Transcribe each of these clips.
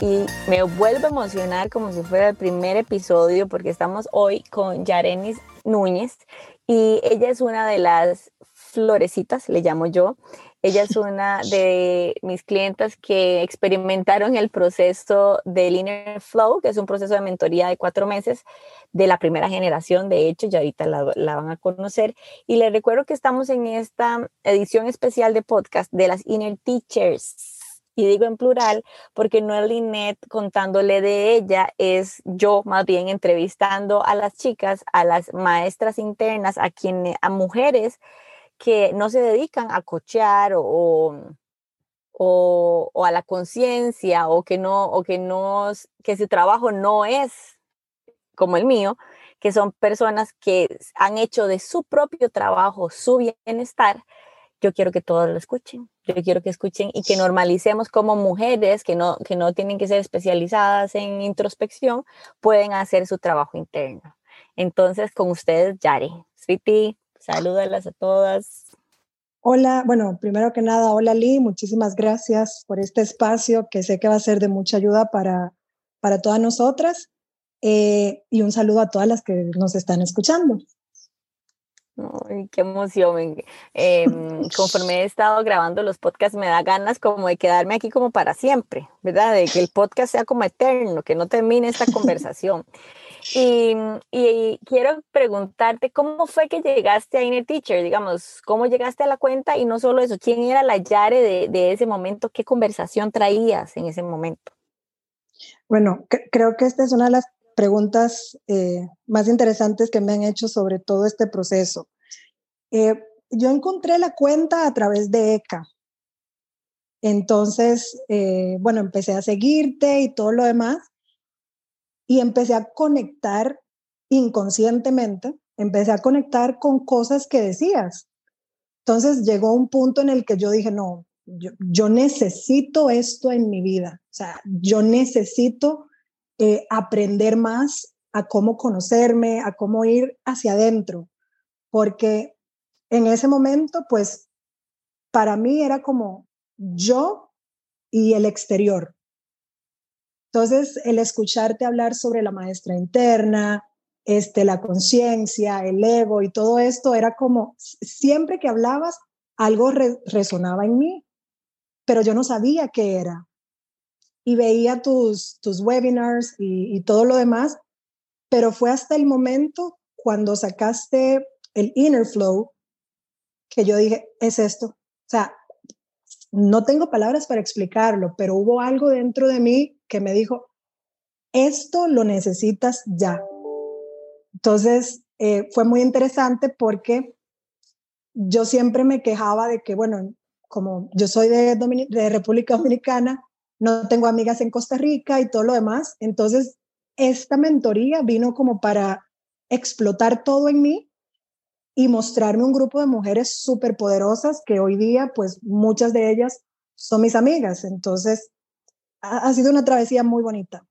y me vuelvo a emocionar como si fuera el primer episodio porque estamos hoy con Yarenis Núñez y ella es una de las florecitas, le llamo yo. Ella es una de mis clientas que experimentaron el proceso del Inner Flow, que es un proceso de mentoría de cuatro meses de la primera generación, de hecho, ya ahorita la, la van a conocer. Y les recuerdo que estamos en esta edición especial de podcast de las Inner Teachers y digo en plural porque no es Linet contándole de ella, es yo más bien entrevistando a las chicas, a las maestras internas, a quienes, a mujeres que no se dedican a cochear o, o, o a la conciencia o que no, o que no, que su trabajo no es como el mío, que son personas que han hecho de su propio trabajo su bienestar yo quiero que todos lo escuchen, yo quiero que escuchen y que normalicemos como mujeres que no, que no tienen que ser especializadas en introspección, pueden hacer su trabajo interno. Entonces, con ustedes, Yari. Sweetie, salúdalas a todas. Hola, bueno, primero que nada, hola Lee, muchísimas gracias por este espacio que sé que va a ser de mucha ayuda para, para todas nosotras. Eh, y un saludo a todas las que nos están escuchando. Ay, qué emoción. Eh, conforme he estado grabando los podcasts, me da ganas como de quedarme aquí como para siempre, ¿verdad? De que el podcast sea como eterno, que no termine esta conversación. Y, y, quiero preguntarte, ¿cómo fue que llegaste a Inner Teacher? Digamos, ¿cómo llegaste a la cuenta? Y no solo eso, ¿quién era la Yare de, de ese momento? ¿Qué conversación traías en ese momento? Bueno, creo que esta es una de las preguntas eh, más interesantes que me han hecho sobre todo este proceso. Eh, yo encontré la cuenta a través de ECA. Entonces, eh, bueno, empecé a seguirte y todo lo demás. Y empecé a conectar inconscientemente, empecé a conectar con cosas que decías. Entonces llegó un punto en el que yo dije, no, yo, yo necesito esto en mi vida. O sea, yo necesito eh, aprender más a cómo conocerme, a cómo ir hacia adentro, porque en ese momento, pues, para mí era como yo y el exterior. Entonces, el escucharte hablar sobre la maestra interna, este, la conciencia, el ego y todo esto, era como, siempre que hablabas, algo resonaba en mí, pero yo no sabía qué era y veía tus, tus webinars y, todo lo demás, pero fue hasta el momento cuando sacaste el Inner Flow que yo dije, es esto. O sea, no tengo palabras para explicarlo, pero hubo algo dentro de mí que me dijo, esto lo necesitas ya. Entonces, eh, fue muy interesante porque yo siempre me quejaba de que, bueno, como yo soy de, de República Dominicana, no tengo amigas en Costa Rica y todo lo demás. Entonces, esta mentoría vino como para explotar todo en mí y mostrarme un grupo de mujeres súper poderosas que hoy día, pues muchas de ellas son mis amigas. Entonces, ha, sido una travesía muy bonita.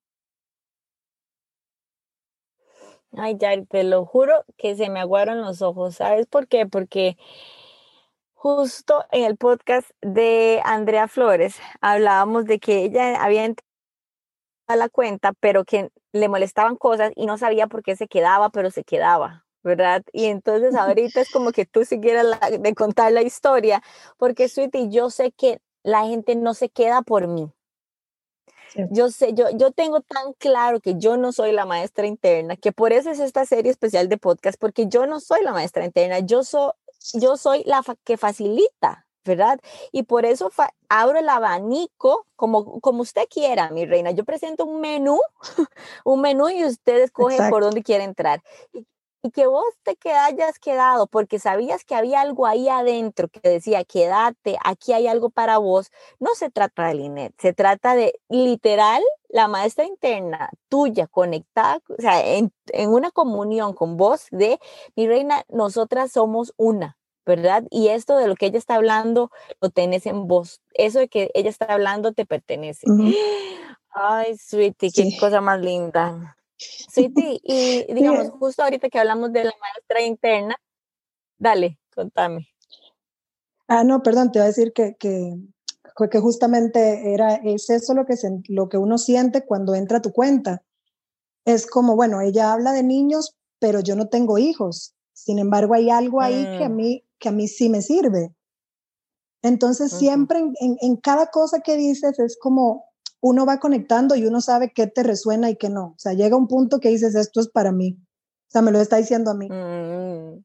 Ay, ya, te lo juro que se me aguaron los ojos. ¿Sabes por qué? Porque justo en el podcast de Andrea Flores hablábamos de que ella había entrado a la cuenta, pero que le molestaban cosas y no sabía por qué se quedaba, pero se quedaba, ¿verdad? Y entonces ahorita es como que tú siguieras de contar la historia, porque Sweetie, yo sé que la gente no se queda por mí. Yo sé, yo, yo tengo tan claro que yo no soy la maestra interna, que por eso es esta serie especial de podcast, porque yo no soy la maestra interna, yo soy, yo soy la que facilita, ¿verdad? Y por eso abro el abanico como, como usted quiera, mi reina. Yo presento un menú, un menú y usted escoge por dónde quiere entrar. Y, que vos te que hayas quedado porque sabías que había algo ahí adentro que decía, quédate, aquí hay algo para vos. No se trata de Linet, se trata de literal la maestra interna tuya conectada, o sea, en, en una comunión con vos de, mi reina, nosotras somos una ¿verdad? Y esto de lo que ella está hablando lo tenés en vos. Eso de que ella está hablando te pertenece. Ay, Sweetie, qué cosa más linda. Sweetie, y digamos, justo ahorita que hablamos de la maestra interna, dale, contame. Ah, no, perdón, te iba a decir que, que que justamente era, es eso lo que, lo que uno siente cuando entra a tu cuenta. Es como, bueno, ella habla de niños, pero yo no tengo hijos. Sin embargo, hay algo ahí que, a mm. mí, que a mí sí me sirve. Entonces, siempre en, en, cada cosa que dices es como uno va conectando y uno sabe qué te resuena y qué no. O sea, llega un punto que dices, esto es para mí. O sea, me lo está diciendo a mí. Mm.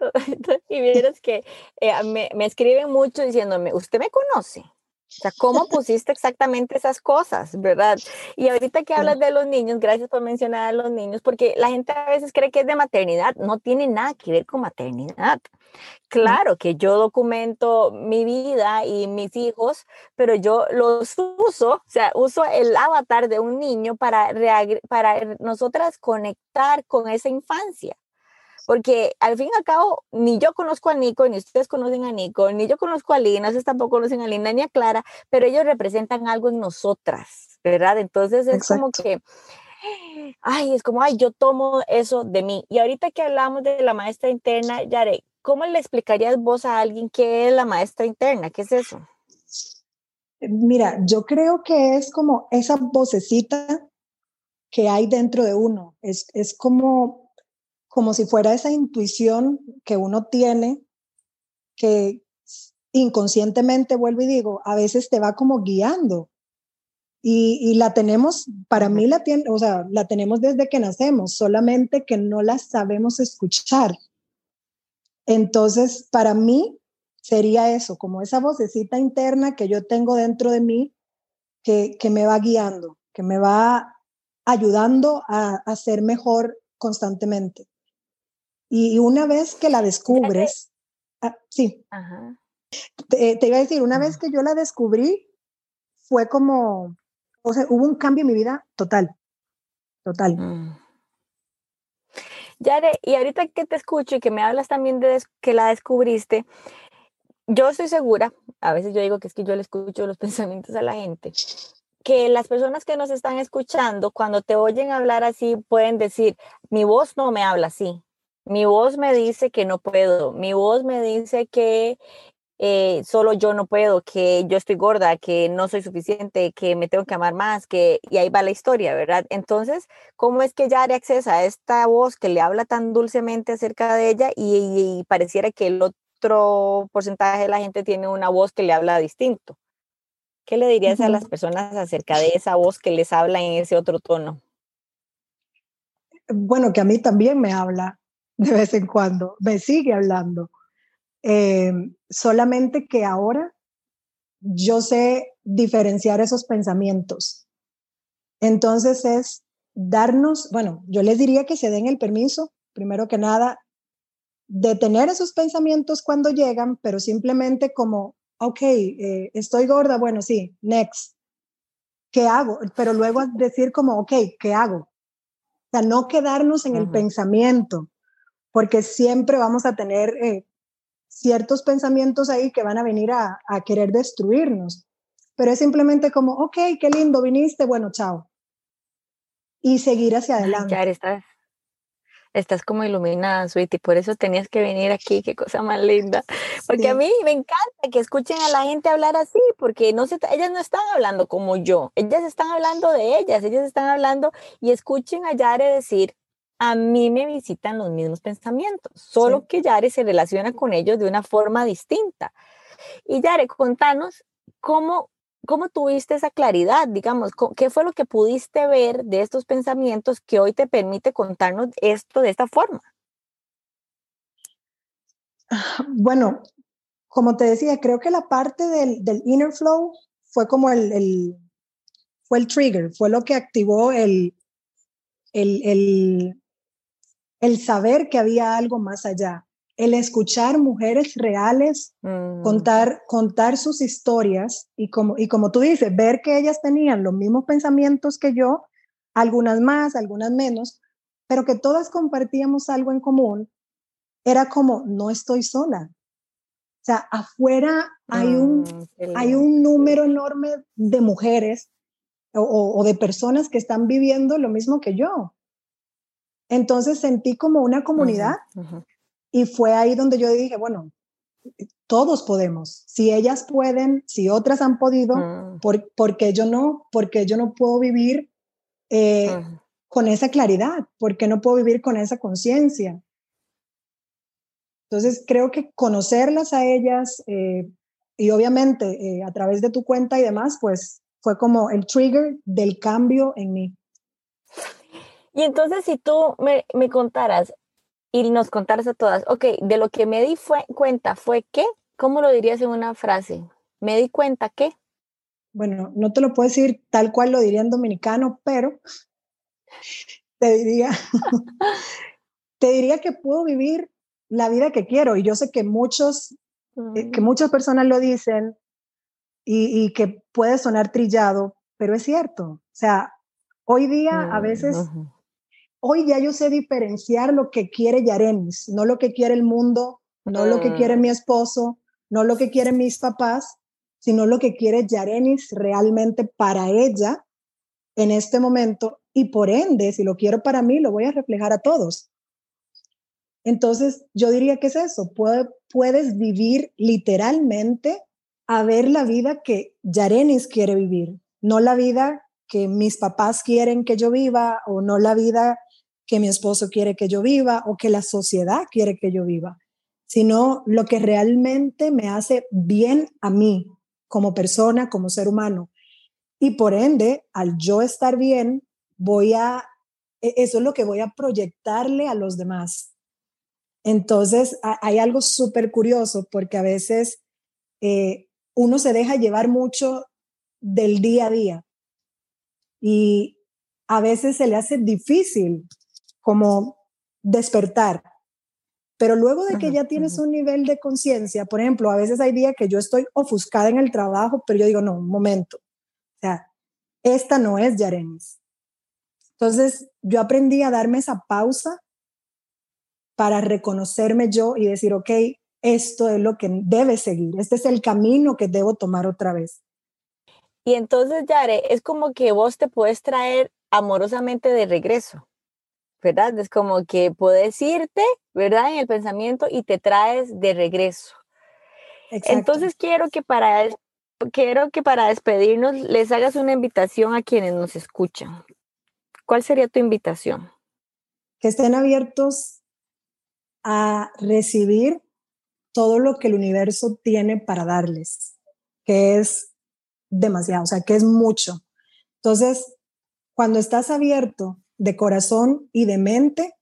y vieras que eh, me, me, escriben mucho diciéndome, ¿usted me conoce? O sea, ¿cómo pusiste exactamente esas cosas, verdad? Y ahorita que hablas de los niños, gracias por mencionar a los niños, porque la gente a veces cree que es de maternidad, no tiene nada que ver con maternidad. Claro que yo documento mi vida y mis hijos, pero yo los uso, o sea, uso el avatar de un niño para, para nosotras conectar con esa infancia porque al fin y al cabo, ni yo conozco a Nico, ni ustedes conocen a Nico, ni yo conozco a Lina, ustedes tampoco conocen a Lina ni a Clara, pero ellos representan algo en nosotras, ¿verdad? Entonces es como que, ay, es como, ay, yo tomo eso de mí. Y ahorita que hablamos de la maestra interna, Yare, ¿cómo le explicarías vos a alguien qué es la maestra interna? ¿Qué es eso? Mira, yo creo que es como esa vocecita que hay dentro de uno. Es, es como como si fuera esa intuición que uno tiene, que inconscientemente, vuelvo y digo, a veces te va como guiando. Y, la tenemos, para mí la, tiene, o sea, la tenemos desde que nacemos, solamente que no la sabemos escuchar. Entonces, para mí sería eso, como esa vocecita interna que yo tengo dentro de mí que, que me va guiando, que me va ayudando a, a ser mejor constantemente. Y una vez que la descubres, ah, sí, Te, iba a decir, una vez que yo la descubrí, fue como, o sea, hubo un cambio en mi vida total, total. Mm. Yare, y ahorita que te escucho y que me hablas también de que la descubriste, yo estoy segura, a veces yo digo que es que yo le escucho los pensamientos a la gente, que las personas que nos están escuchando, cuando te oyen hablar así, pueden decir, mi voz no me habla así, mi voz me dice que no puedo, mi voz me dice que eh, solo yo no puedo, que yo estoy gorda, que no soy suficiente, que me tengo que amar más, que y ahí va la historia, ¿verdad? Entonces, ¿cómo es que Yari accesa a esta voz que le habla tan dulcemente acerca de ella y, pareciera que el otro porcentaje de la gente tiene una voz que le habla distinto? ¿Qué le dirías a las personas acerca de esa voz que les habla en ese otro tono? Bueno, que a mí también me habla de vez en cuando, me sigue hablando. Eh, solamente que ahora yo sé diferenciar esos pensamientos. Entonces es darnos, bueno, yo les diría que se den el permiso, primero que nada, de tener esos pensamientos cuando llegan, pero simplemente como, ok, eh, estoy gorda, bueno, sí, next. ¿Qué hago? Pero luego decir como, ok, ¿qué hago? O sea, no quedarnos en el pensamiento, porque siempre vamos a tener eh, ciertos pensamientos ahí que van a venir a, querer destruirnos. Pero es simplemente como, ok, qué lindo, viniste, bueno, chao. Y seguir hacia adelante. Ya estás, estás como iluminada, Sweetie, por eso tenías que venir aquí, qué cosa más linda. Porque a mí me encanta que escuchen a la gente hablar así, porque no se, ellas no están hablando como yo, ellas están hablando de ellas, ellas están hablando y escuchen a Yare decir, a mí me visitan los mismos pensamientos, solo que Yare se relaciona con ellos de una forma distinta. Y Yare, contanos cómo, cómo tuviste esa claridad, digamos, qué fue lo que pudiste ver de estos pensamientos que hoy te permite contarnos esto de esta forma. Bueno, como te decía, creo que la parte del, inner flow fue como el, fue el trigger, fue lo que activó el, el, el saber que había algo más allá, el escuchar mujeres reales mm. contar, contar sus historias y como, y como tú dices, ver que ellas tenían los mismos pensamientos que yo, algunas más, algunas menos, pero que todas compartíamos algo en común, era como, no estoy sola. O sea, afuera hay, un, mm, hay un número enorme de mujeres o, o de personas que están viviendo lo mismo que yo. Entonces sentí como una comunidad y fue ahí donde yo dije, bueno, todos podemos. Si ellas pueden, si otras han podido, mm. ¿por, qué yo no? Porque yo no puedo vivir eh, con esa claridad? porque no puedo vivir con esa conciencia? Entonces, creo que conocerlas a ellas eh, y obviamente eh, a través de tu cuenta y demás, pues fue como el trigger del cambio en mí. Y entonces, si tú me, me contaras y nos contaras a todas, ok, de lo que me di fue, cuenta fue qué, ¿cómo lo dirías en una frase? Me di cuenta que. Bueno, no te lo puedo decir tal cual lo diría en dominicano, pero te diría, te diría que puedo vivir la vida que quiero. Y yo sé que muchos, eh, que muchas personas lo dicen y, que puede sonar trillado, pero es cierto. O sea, hoy día a mm, veces, hoy ya yo sé diferenciar lo que quiere Yarenis, no lo que quiere el mundo, no lo que quiere mm. mi esposo, no lo que quieren mis papás, sino lo que quiere Yarenis realmente para ella en este momento y por ende, si lo quiero para mí, lo voy a reflejar a todos. Entonces, yo diría que es eso, puedes vivir literalmente a ver la vida que Yarenis quiere vivir, no la vida que mis papás quieren que yo viva o no la vida que mi esposo quiere que yo viva o que la sociedad quiere que yo viva, sino lo que realmente me hace bien a mí como persona, como ser humano. Y por ende, al yo estar bien, voy a, e, eso es lo que voy a proyectarle a los demás. Entonces, hay algo súper curioso porque a veces eh, uno se deja llevar mucho del día a día y a veces se le hace difícil como despertar. Pero luego de que ya tienes un nivel de conciencia, por ejemplo, a veces hay días que yo estoy ofuscada en el trabajo, pero yo digo, no, un momento. O sea, esta no es Yarenis. Entonces, yo aprendí a darme esa pausa para reconocerme yo y decir, ok, esto es lo que debe seguir, este es el camino que debo tomar otra vez. Y entonces, Yare, es como que vos te puedes traer amorosamente de regreso, ¿verdad? Es como que puedes irte, ¿verdad? En el pensamiento y te traes de regreso. Entonces quiero que para quiero que para despedirnos les hagas una invitación a quienes nos escuchan. ¿Cuál sería tu invitación? Que estén abiertos a recibir todo lo que el universo tiene para darles, que es demasiado, o sea, que es mucho. Entonces, cuando estás abierto de corazón y de mente,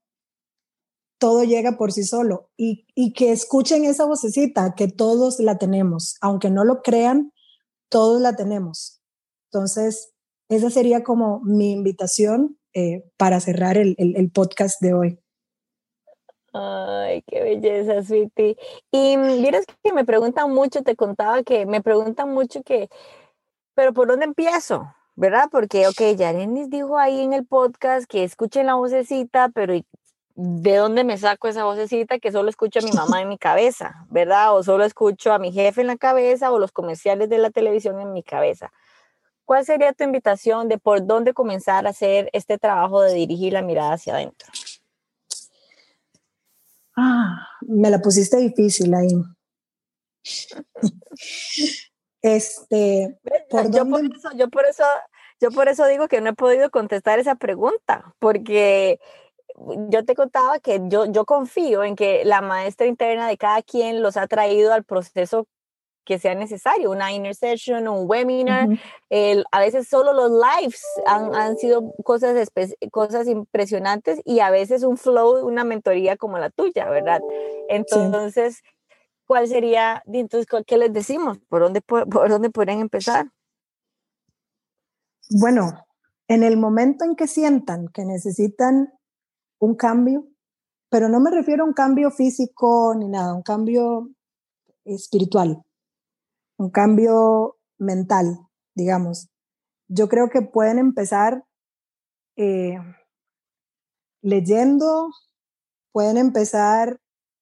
todo llega por sí solo y, y que escuchen esa vocecita, que todos la tenemos, aunque no lo crean, todos la tenemos. Entonces, esa sería como mi invitación eh, para cerrar el, el podcast de hoy. Ay, qué belleza, Sweetie. Y miras que me preguntan mucho, te contaba que me preguntan mucho que, pero ¿por dónde empiezo? ¿Verdad? Porque, ok, Yarenis dijo ahí en el podcast que escuchen la vocecita, pero ¿de dónde me saco esa vocecita que solo escucho a mi mamá en mi cabeza? ¿Verdad? O solo escucho a mi jefe en la cabeza o los comerciales de la televisión en mi cabeza. ¿Cuál sería tu invitación de por dónde comenzar a hacer este trabajo de dirigir la mirada hacia adentro? Ah, me la pusiste difícil ahí. este, yo, por eso, yo, por eso, digo que no he podido contestar esa pregunta, porque yo te contaba que yo, yo confío en que la maestra interna de cada quien los ha traído al proceso que sea necesario, una inner session, un webinar. a veces solo los lives han, han sido cosas, cosas impresionantes y a veces un flow, una mentoría como la tuya, ¿verdad? Entonces, ¿cuál sería, entonces, qué les decimos? ¿Por dónde, por dónde empezar? Bueno, en el momento en que sientan que necesitan un cambio, pero no me refiero a un cambio físico ni nada, un cambio espiritual un cambio mental, digamos. Yo creo que pueden empezar eh, leyendo, pueden empezar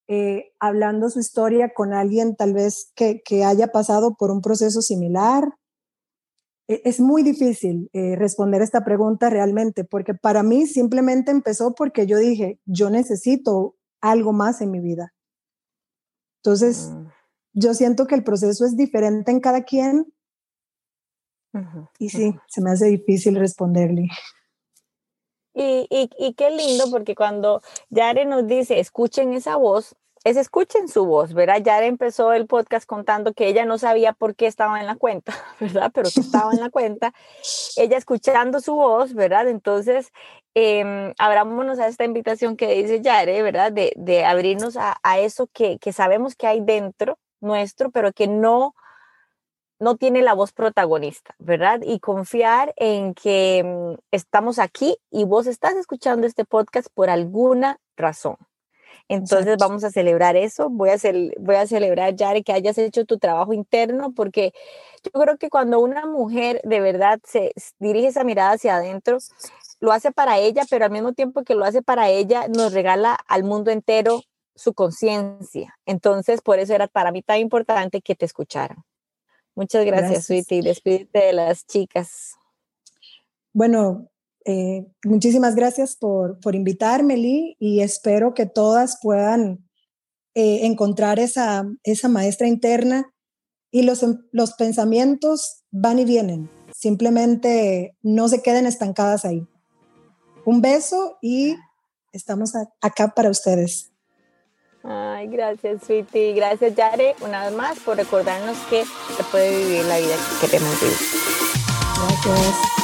eh, hablando su historia con alguien tal vez que, haya pasado por un proceso similar. E, es muy difícil eh, responder esta pregunta realmente, porque para mí simplemente empezó porque yo dije, yo necesito algo más en mi vida. Entonces, mm yo siento que el proceso es diferente en cada quien. y sí, se me hace difícil responderle. Y, y, qué lindo porque cuando Yare nos dice, escuchen esa voz, es escuchen su voz, ¿verdad? Yare empezó el podcast contando que ella no sabía por qué estaba en la cuenta, ¿verdad? Pero que estaba en la cuenta, ella escuchando su voz, ¿verdad? Entonces, eh, abrámonos a esta invitación que dice Yare, ¿verdad? De, de abrirnos a, a eso que, que sabemos que hay dentro nuestro, pero que no no tiene la voz protagonista, ¿verdad? Y confiar en que mm, estamos aquí y vos estás escuchando este podcast por alguna razón. Entonces vamos a celebrar eso. Voy a, voy a celebrar, Yare, que hayas hecho tu trabajo interno, porque yo creo que cuando una mujer de verdad se dirige esa mirada hacia adentro, lo hace para ella, pero al mismo tiempo que lo hace para ella, nos regala al mundo entero su conciencia. Entonces, por eso era para mí tan importante que te escucharan. Muchas gracias, gracias. Sweetie. Despídete de las chicas. Bueno, eh, muchísimas gracias por, por invitarme, Lee, y espero que todas puedan eh, encontrar esa, esa maestra interna y los, los pensamientos van y vienen. Simplemente no se queden estancadas ahí. Un beso y estamos acá para ustedes. Ay, gracias, Sweetie. Gracias, Yare, una vez más por recordarnos que se puede vivir la vida que queremos vivir. Gracias.